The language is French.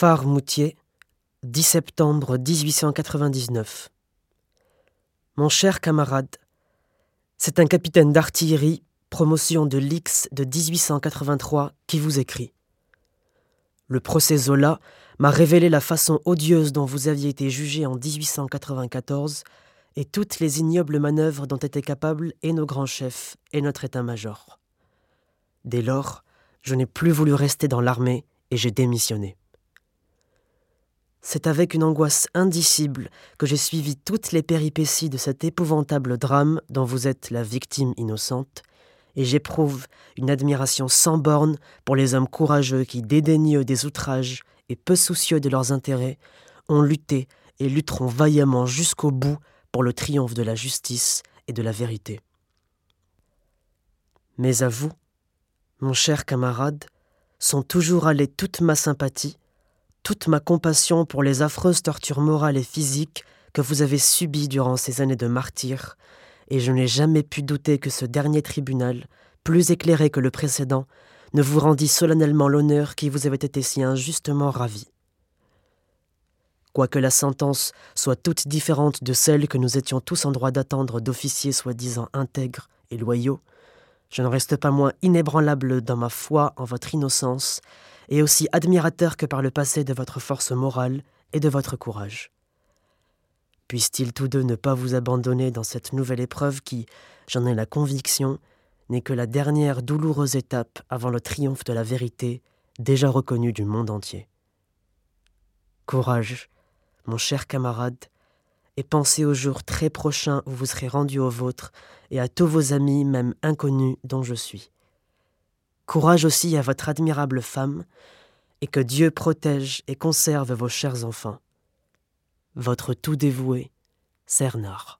Phare Moutier, 10 septembre 1899. Mon cher camarade, c'est un capitaine d'artillerie, promotion de l'X de 1883, qui vous écrit. Le procès Zola m'a révélé la façon odieuse dont vous aviez été jugé en 1894 et toutes les ignobles manœuvres dont étaient capables et nos grands chefs et notre état-major. Dès lors, je n'ai plus voulu rester dans l'armée et j'ai démissionné. C'est avec une angoisse indicible que j'ai suivi toutes les péripéties de cet épouvantable drame dont vous êtes la victime innocente, et j'éprouve une admiration sans borne pour les hommes courageux qui, dédaigneux des outrages et peu soucieux de leurs intérêts, ont lutté et lutteront vaillamment jusqu'au bout pour le triomphe de la justice et de la vérité. Mais à vous, mon cher camarade, sont toujours allées toute ma sympathie, toute ma compassion pour les affreuses tortures morales et physiques que vous avez subies durant ces années de martyr, et je n'ai jamais pu douter que ce dernier tribunal, plus éclairé que le précédent, ne vous rendit solennellement l'honneur qui vous avait été si injustement ravi. Quoique la sentence soit toute différente de celle que nous étions tous en droit d'attendre d'officiers soi-disant intègres et loyaux, je ne reste pas moins inébranlable dans ma foi en votre innocence et aussi admirateur que par le passé de votre force morale et de votre courage. Puissent-ils tous deux ne pas vous abandonner dans cette nouvelle épreuve qui, j'en ai la conviction, n'est que la dernière douloureuse étape avant le triomphe de la vérité déjà reconnue du monde entier. Courage, mon cher camarade, et pensez au jour très prochain où vous serez rendu au vôtre et à tous vos amis, même inconnus, dont je suis. Courage aussi à votre admirable femme, et que Dieu protège et conserve vos chers enfants. Votre tout dévoué, Cernard.